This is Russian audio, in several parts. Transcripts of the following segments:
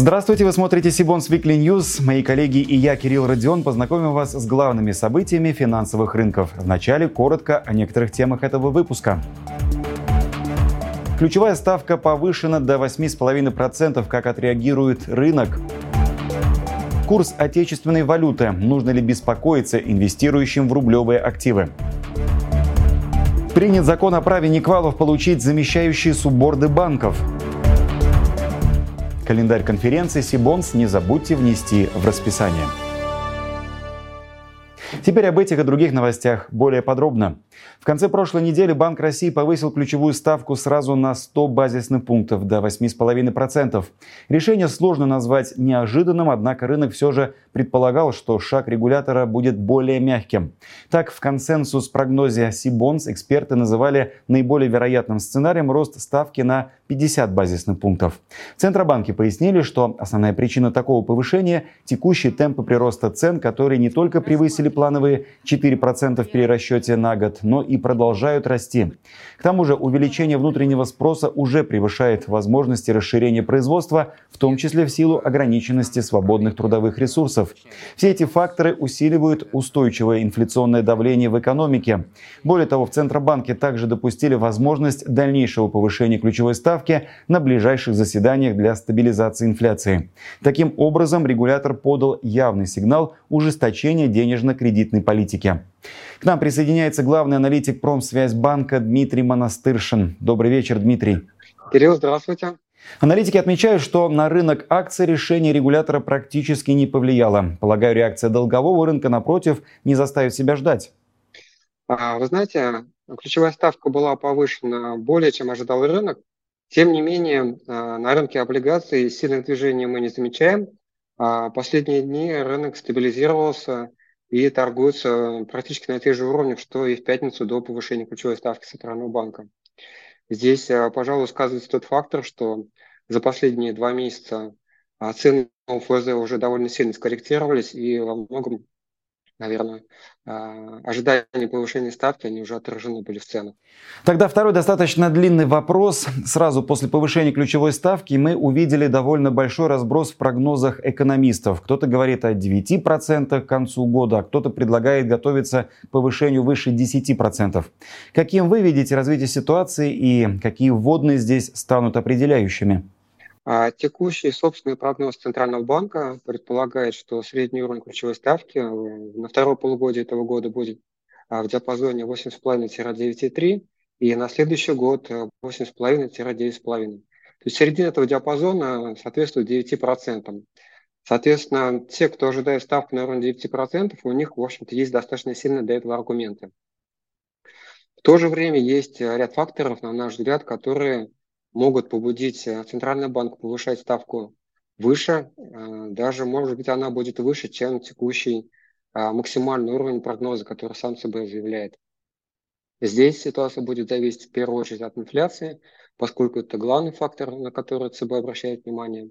Здравствуйте, вы смотрите Сибонс Weekly News. Мои коллеги и я, Кирилл Родион, познакомим вас с главными событиями финансовых рынков. Вначале коротко о некоторых темах этого выпуска. Ключевая ставка повышена до 8,5%, как отреагирует рынок. Курс отечественной валюты. Нужно ли беспокоиться инвестирующим в рублевые активы? Принят закон о праве Никвалов получить замещающие субборды банков. Календарь конференции Сибонс не забудьте внести в расписание. Теперь об этих и других новостях более подробно. В конце прошлой недели Банк России повысил ключевую ставку сразу на 100 базисных пунктов до 8,5%. Решение сложно назвать неожиданным, однако рынок все же предполагал, что шаг регулятора будет более мягким. Так, в консенсус-прогнозе Сибонс эксперты называли наиболее вероятным сценарием рост ставки на 50 базисных пунктов. Центробанки пояснили, что основная причина такого повышения – текущие темпы прироста цен, которые не только превысили плановые 4% в перерасчете на год, но и продолжают расти. К тому же увеличение внутреннего спроса уже превышает возможности расширения производства, в том числе в силу ограниченности свободных трудовых ресурсов. Все эти факторы усиливают устойчивое инфляционное давление в экономике. Более того, в Центробанке также допустили возможность дальнейшего повышения ключевой ставки на ближайших заседаниях для стабилизации инфляции. Таким образом, регулятор подал явный сигнал ужесточения денежно-кредитной политики. К нам присоединяется главный аналитик Промсвязьбанка Дмитрий Монастыршин. Добрый вечер, Дмитрий. Кирилл, здравствуйте. Аналитики отмечают, что на рынок акций решение регулятора практически не повлияло. Полагаю, реакция долгового рынка, напротив, не заставит себя ждать. А, вы знаете, ключевая ставка была повышена более, чем ожидал рынок. Тем не менее, а, на рынке облигаций сильных движений мы не замечаем. А, последние дни рынок стабилизировался и торгуется практически на тех же уровнях, что и в пятницу до повышения ключевой ставки Центрального банка. Здесь, а, пожалуй, сказывается тот фактор, что за последние два месяца цены ФЗ уже довольно сильно скорректировались, и во многом наверное, а, ожидания повышения ставки, они уже отражены были в ценах. Тогда второй достаточно длинный вопрос. Сразу после повышения ключевой ставки мы увидели довольно большой разброс в прогнозах экономистов. Кто-то говорит о 9% к концу года, а кто-то предлагает готовиться к повышению выше 10%. Каким вы видите развитие ситуации и какие вводные здесь станут определяющими? А текущий собственный прогноз Центрального банка предполагает, что средний уровень ключевой ставки э, на второе полугодие этого года будет а, в диапазоне 8,5-9,3 и на следующий год 8,5-9,5. То есть середина этого диапазона соответствует 9%. Соответственно, те, кто ожидает ставку на уровне 9%, у них, в общем-то, есть достаточно сильные для этого аргументы. В то же время есть ряд факторов, на наш взгляд, которые могут побудить э, Центральный банк повышать ставку выше, э, даже, может быть, она будет выше, чем текущий э, максимальный уровень прогноза, который сам ЦБ заявляет. Здесь ситуация будет зависеть в первую очередь от инфляции, поскольку это главный фактор, на который ЦБ обращает внимание.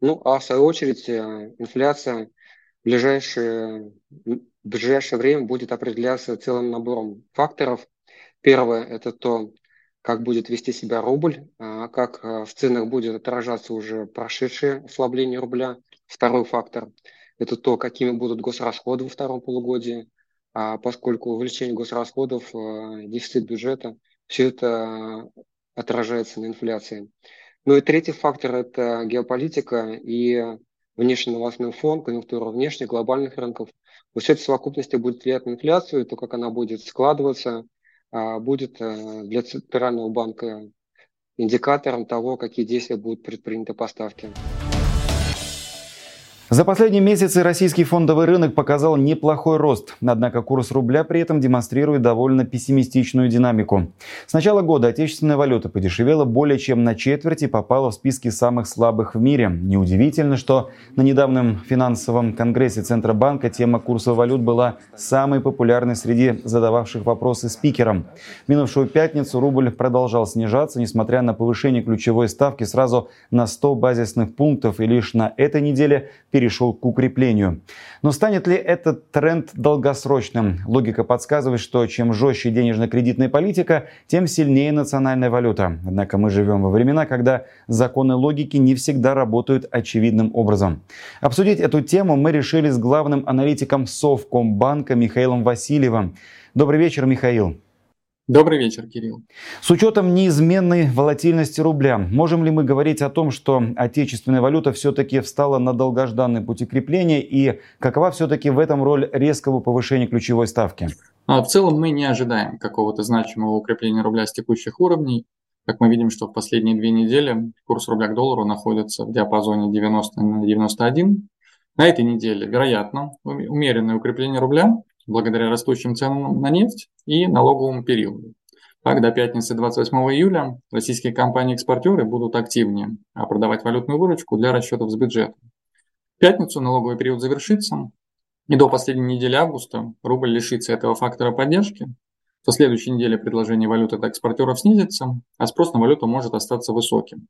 Ну, а в свою очередь инфляция в ближайшее, в ближайшее время будет определяться целым набором факторов. Первое – это то, как будет вести себя рубль, а, как а, в ценах будет отражаться уже прошедшее ослабление рубля. Второй фактор – это то, какими будут госрасходы во втором полугодии, а поскольку увеличение госрасходов, дефицит бюджета, все это отражается на инфляции. Ну и третий фактор – это геополитика и внешний новостной фон, конъюнктура внешних, глобальных рынков. Вот все это в совокупности будет влиять на инфляцию, то, как она будет складываться – будет э, для Центрального банка индикатором того, какие действия будут предприняты по ставке. За последние месяцы российский фондовый рынок показал неплохой рост, однако курс рубля при этом демонстрирует довольно пессимистичную динамику. С начала года отечественная валюта подешевела более чем на четверть и попала в списки самых слабых в мире. Неудивительно, что на недавнем финансовом конгрессе Центробанка тема курса валют была самой популярной среди задававших вопросы спикерам. В минувшую пятницу рубль продолжал снижаться, несмотря на повышение ключевой ставки сразу на 100 базисных пунктов, и лишь на этой неделе перешел к укреплению. Но станет ли этот тренд долгосрочным? Логика подсказывает, что чем жестче денежно-кредитная политика, тем сильнее национальная валюта. Однако мы живем во времена, когда законы логики не всегда работают очевидным образом. Обсудить эту тему мы решили с главным аналитиком Совкомбанка Михаилом Васильевым. Добрый вечер, Михаил. Добрый вечер, Кирилл. С учетом неизменной волатильности рубля, можем ли мы говорить о том, что отечественная валюта все-таки встала на долгожданный пути крепления и какова все-таки в этом роль резкого повышения ключевой ставки? А, в целом мы не ожидаем какого-то значимого укрепления рубля с текущих уровней. Как мы видим, что в последние две недели курс рубля к доллару находится в диапазоне 90 на 91. На этой неделе, вероятно, умеренное укрепление рубля благодаря растущим ценам на нефть и налоговому периоду. Так, до пятницы 28 июля российские компании-экспортеры будут активнее продавать валютную выручку для расчетов с бюджетом. В пятницу налоговый период завершится, и до последней недели августа рубль лишится этого фактора поддержки. Со следующей недели предложение валюты от экспортеров снизится, а спрос на валюту может остаться высоким.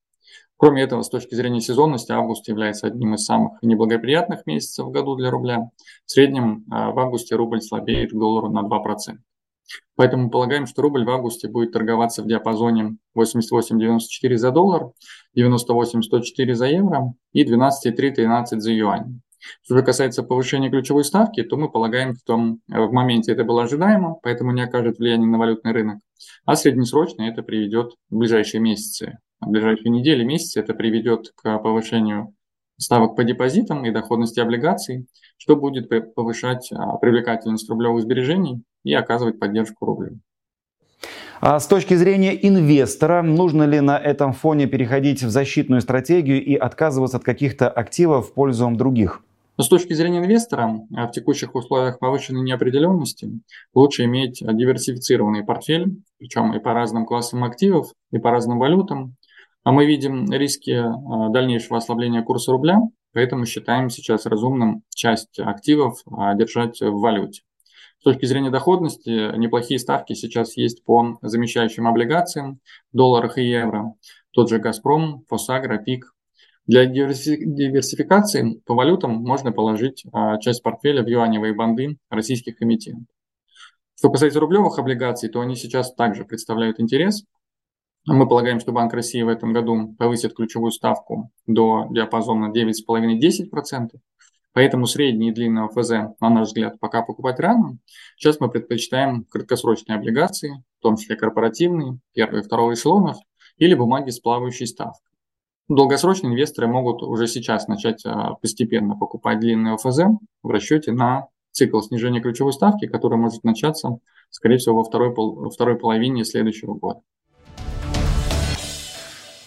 Кроме этого, с точки зрения сезонности, август является одним из самых неблагоприятных месяцев в году для рубля. В среднем а, в августе рубль слабеет к доллару на 2%. Поэтому полагаем, что рубль в августе будет торговаться в диапазоне 88.94 за доллар, 98.104 за евро и 12.313 за юань. Что касается повышения ключевой ставки, то мы полагаем, что в моменте это было ожидаемо, поэтому не окажет влияния на валютный рынок, а среднесрочно это приведет в ближайшие месяцы в ближайшие недели, месяцы это приведет к повышению ставок по депозитам и доходности облигаций, что будет повышать а, привлекательность рублевых сбережений и оказывать поддержку рублю. А с точки зрения инвестора, нужно ли на этом фоне переходить в защитную стратегию и отказываться от каких-то активов в пользу других? Но с точки зрения инвестора, а, в текущих условиях повышенной неопределенности лучше иметь диверсифицированный портфель, причем и по разным классам активов, и по разным валютам, а мы видим риски а, дальнейшего ослабления курса рубля, поэтому считаем сейчас разумным часть активов а, держать в валюте. С точки зрения доходности, неплохие ставки сейчас есть по замещающим облигациям, долларах и евро. Тот же «Газпром», «Фосагра», «Пик». Для диверсификации по валютам можно положить а, часть портфеля в юаневые банды российских эмитентов. Что касается рублевых облигаций, то они сейчас также представляют интерес – мы полагаем, что Банк России в этом году повысит ключевую ставку до диапазона 9,5-10%. Поэтому средний и длинный ФЗ, на наш взгляд, пока покупать рано. Сейчас мы предпочитаем краткосрочные облигации, в том числе корпоративные, первого и второго эшелонов, или бумаги с плавающей ставкой. Долгосрочные инвесторы могут уже сейчас начать а, постепенно покупать длинные ОФЗ в расчете на цикл снижения ключевой ставки, который может начаться, скорее всего, во второй, во второй половине следующего года.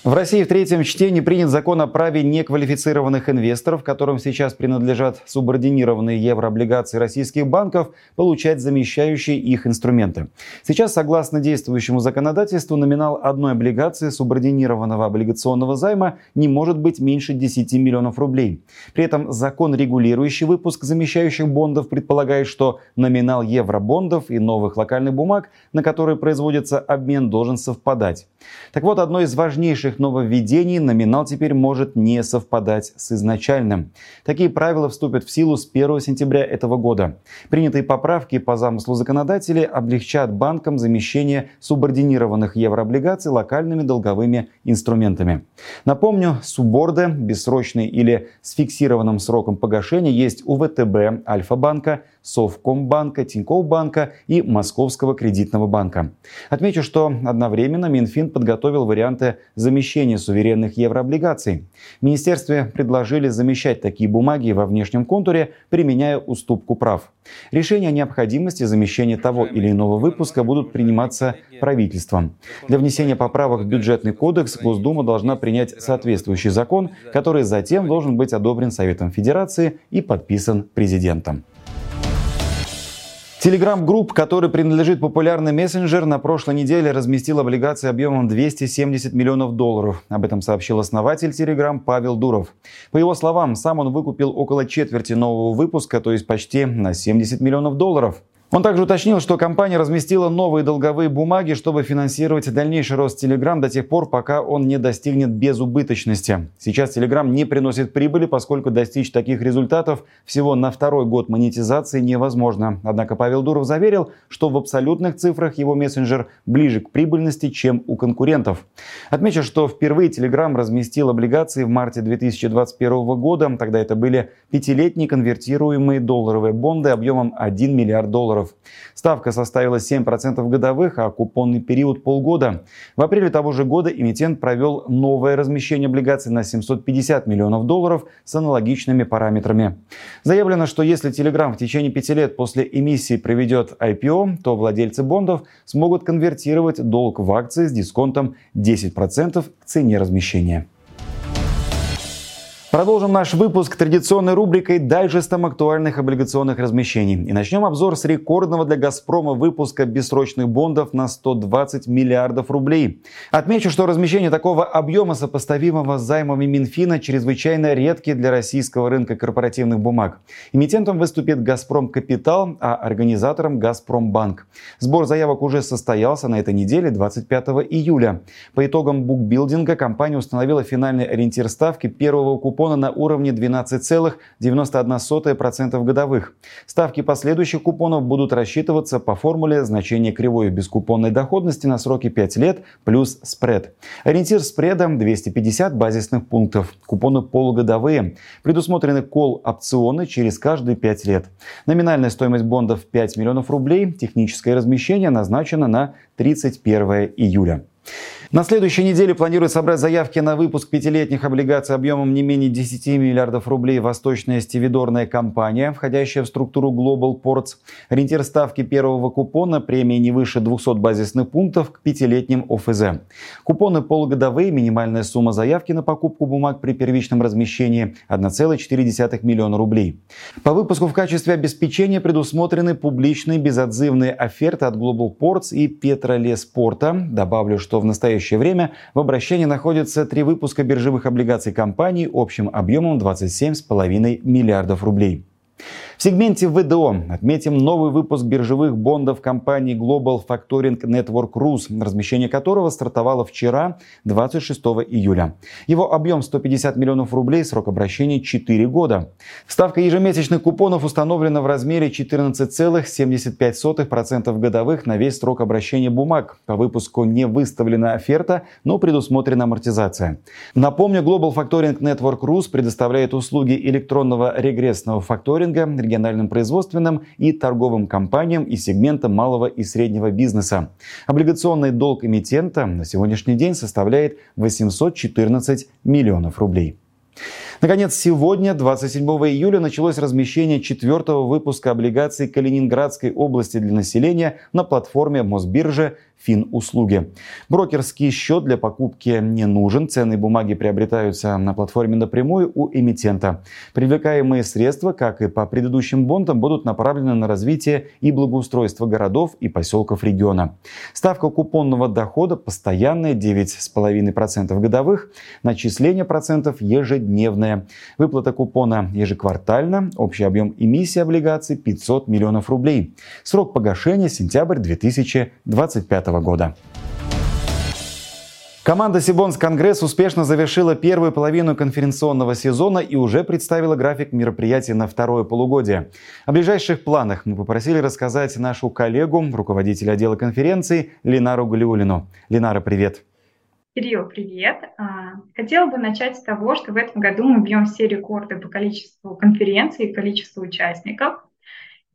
В России в третьем чтении принят закон о праве неквалифицированных инвесторов, которым сейчас принадлежат субординированные еврооблигации российских банков, получать замещающие их инструменты. Сейчас, согласно действующему законодательству, номинал одной облигации субординированного облигационного займа не может быть меньше 10 миллионов рублей. При этом закон, регулирующий выпуск замещающих бондов, предполагает, что номинал евробондов и новых локальных бумаг, на которые производится обмен, должен совпадать. Так вот, одно из важнейших важнейших нововведений номинал теперь может не совпадать с изначальным. Такие правила вступят в силу с 1 сентября этого года. Принятые поправки по замыслу законодателей облегчат банкам замещение субординированных еврооблигаций локальными долговыми инструментами. Напомню, суборды, бессрочные или с фиксированным сроком погашения есть у ВТБ, Альфа-банка, Совкомбанка, Тинькофф банка и Московского кредитного банка. Отмечу, что одновременно Минфин подготовил варианты замещения суверенных еврооблигаций. Министерстве предложили замещать такие бумаги во внешнем контуре, применяя уступку прав. Решения о необходимости замещения того или иного выпуска будут приниматься правительством. Для внесения поправок в бюджетный кодекс Госдума должна принять соответствующий закон, который затем должен быть одобрен Советом Федерации и подписан президентом. Телеграм-групп, который принадлежит популярный мессенджер, на прошлой неделе разместил облигации объемом 270 миллионов долларов. Об этом сообщил основатель Телеграм Павел Дуров. По его словам, сам он выкупил около четверти нового выпуска, то есть почти на 70 миллионов долларов. Он также уточнил, что компания разместила новые долговые бумаги, чтобы финансировать дальнейший рост Telegram до тех пор, пока он не достигнет безубыточности. Сейчас Telegram не приносит прибыли, поскольку достичь таких результатов всего на второй год монетизации невозможно. Однако Павел Дуров заверил, что в абсолютных цифрах его мессенджер ближе к прибыльности, чем у конкурентов. Отмечу, что впервые Telegram разместил облигации в марте 2021 года. Тогда это были пятилетние конвертируемые долларовые бонды объемом 1 миллиард долларов долларов. Ставка составила 7% годовых, а купонный период полгода. В апреле того же года эмитент провел новое размещение облигаций на 750 миллионов долларов с аналогичными параметрами. Заявлено, что если Telegram в течение пяти лет после эмиссии проведет IPO, то владельцы бондов смогут конвертировать долг в акции с дисконтом 10% к цене размещения. Продолжим наш выпуск традиционной рубрикой дайджестом актуальных облигационных размещений. И начнем обзор с рекордного для «Газпрома» выпуска бессрочных бондов на 120 миллиардов рублей. Отмечу, что размещение такого объема, сопоставимого с займами Минфина, чрезвычайно редкий для российского рынка корпоративных бумаг. Эмитентом выступит «Газпром Капитал», а организатором «Газпромбанк». Сбор заявок уже состоялся на этой неделе, 25 июля. По итогам букбилдинга компания установила финальный ориентир ставки первого купона купона на уровне 12,91% годовых. Ставки последующих купонов будут рассчитываться по формуле значения кривой бескупонной доходности на сроки 5 лет плюс спред. Ориентир спреда 250 базисных пунктов. Купоны полугодовые. Предусмотрены кол-опционы через каждые 5 лет. Номинальная стоимость бондов 5 миллионов рублей. Техническое размещение назначено на 31 июля. На следующей неделе планируют собрать заявки на выпуск пятилетних облигаций объемом не менее 10 миллиардов рублей восточная стивидорная компания, входящая в структуру Global Ports. Ориентир ставки первого купона премии не выше 200 базисных пунктов к пятилетним ОФЗ. Купоны полугодовые, минимальная сумма заявки на покупку бумаг при первичном размещении 1,4 миллиона рублей. По выпуску в качестве обеспечения предусмотрены публичные безотзывные оферты от Global Ports и Петролеспорта. Добавлю, что в настоящее настоящее время в обращении находятся три выпуска биржевых облигаций компании общим объемом 27,5 миллиардов рублей. В сегменте ВДО отметим новый выпуск биржевых бондов компании Global Factoring Network Rus, размещение которого стартовало вчера, 26 июля. Его объем 150 миллионов рублей, срок обращения 4 года. Ставка ежемесячных купонов установлена в размере 14,75% годовых на весь срок обращения бумаг. По выпуску не выставлена оферта, но предусмотрена амортизация. Напомню, Global Factoring Network Rus предоставляет услуги электронного регрессного факторинга, региональным производственным и торговым компаниям из сегмента малого и среднего бизнеса. Облигационный долг эмитента на сегодняшний день составляет 814 миллионов рублей. Наконец, сегодня, 27 июля, началось размещение четвертого выпуска облигаций Калининградской области для населения на платформе Мосбиржи Финуслуги. Брокерский счет для покупки не нужен. Ценные бумаги приобретаются на платформе напрямую у эмитента. Привлекаемые средства, как и по предыдущим бондам, будут направлены на развитие и благоустройство городов и поселков региона. Ставка купонного дохода постоянная 9,5% годовых, начисление процентов ежедневное. Выплата купона ежеквартально, общий объем эмиссии облигаций 500 миллионов рублей. Срок погашения сентябрь 2025 года. Команда Сибонс Конгресс успешно завершила первую половину конференционного сезона и уже представила график мероприятий на второе полугодие. О ближайших планах мы попросили рассказать нашу коллегу, руководителя отдела конференции Ленару Галиулину. Ленара, привет! Кирилл, привет! А, хотела бы начать с того, что в этом году мы бьем все рекорды по количеству конференций и количеству участников.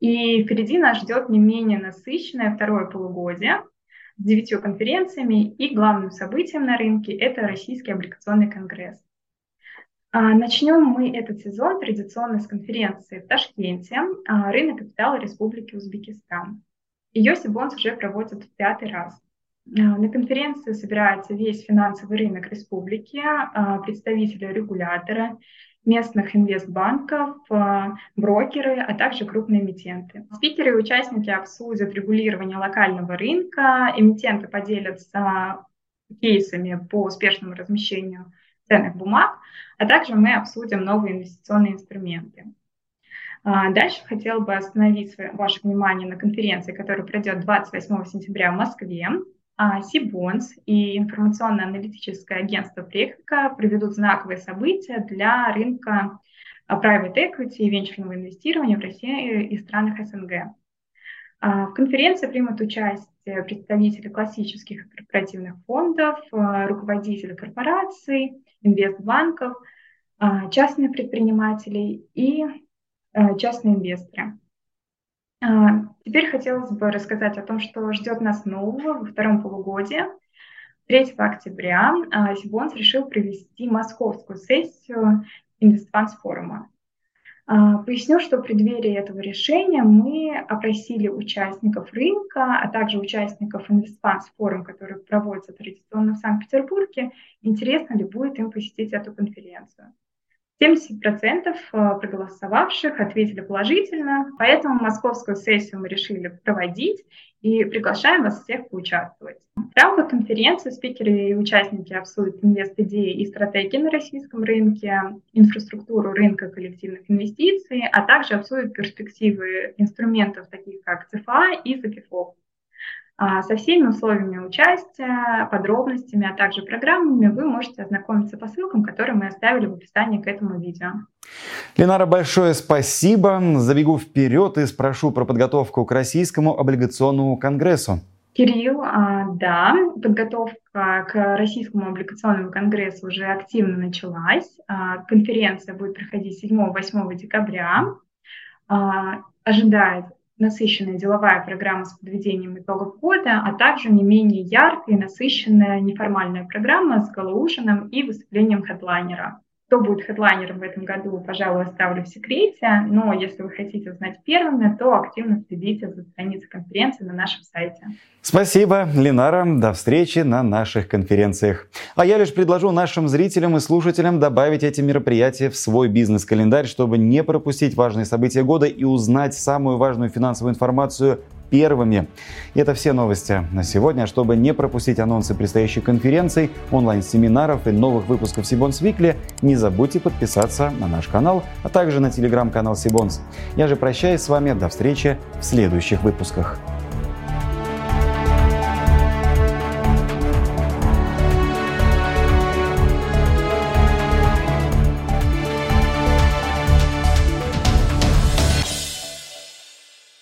И впереди нас ждет не менее насыщенное второе полугодие с девятью конференциями, и главным событием на рынке – это Российский облигационный конгресс. А, начнем мы этот сезон традиционно с конференции в Ташкенте а, «Рынок капитала Республики Узбекистан». Ее Сибонс уже проводит в пятый раз. А, на конференции собирается весь финансовый рынок республики, представители регулятора, местных инвестбанков, э, брокеры, а также крупные эмитенты. Спикеры и участники обсудят регулирование локального рынка, эмитенты поделятся кейсами по успешному размещению ценных бумаг, а также мы обсудим новые инвестиционные инструменты. А дальше хотела бы остановить ваше внимание на конференции, которая пройдет 28 сентября в Москве. Сибонс и информационно-аналитическое агентство Прехика проведут знаковые события для рынка private equity и венчурного инвестирования в России и странах СНГ. В конференции примут участие представители классических корпоративных фондов, руководители корпораций, инвестбанков, частные предприниматели и частные инвесторы. Теперь хотелось бы рассказать о том, что ждет нас нового во втором полугодии. 3 октября Сибонс решил провести московскую сессию Инвестфанс форума. Поясню, что в преддверии этого решения мы опросили участников рынка, а также участников Инвестфанс форум, который проводится традиционно в Санкт-Петербурге, интересно ли будет им посетить эту конференцию. 70% э, проголосовавших ответили положительно, поэтому московскую сессию мы решили проводить и приглашаем вас всех поучаствовать. В рамках конференции спикеры и участники обсудят инвест-идеи и стратегии на российском рынке, инфраструктуру рынка коллективных инвестиций, а также обсудят перспективы инструментов, таких как ЦФА и ЗКФО. А со всеми условиями участия, подробностями, а также программами вы можете ознакомиться по ссылкам, которые мы оставили в описании к этому видео. Ленара, большое спасибо. Забегу вперед и спрошу про подготовку к Российскому облигационному конгрессу. Кирилл, а, да, подготовка к Российскому облигационному конгрессу уже активно началась. А, конференция будет проходить 7-8 декабря. Ожидает насыщенная деловая программа с подведением итогов года, а также не менее яркая и насыщенная неформальная программа с галоужином и выступлением хедлайнера. Кто будет хедлайнером в этом году, пожалуй, оставлю в секрете, но если вы хотите узнать первыми, то активно следите за страницей конференции на нашем сайте. Спасибо, Ленара. До встречи на наших конференциях. А я лишь предложу нашим зрителям и слушателям добавить эти мероприятия в свой бизнес-календарь, чтобы не пропустить важные события года и узнать самую важную финансовую информацию первыми. И это все новости на сегодня. Чтобы не пропустить анонсы предстоящих конференций, онлайн-семинаров и новых выпусков Сибонс Викли, не забудьте подписаться на наш канал, а также на телеграм-канал Сибонс. Я же прощаюсь с вами. До встречи в следующих выпусках.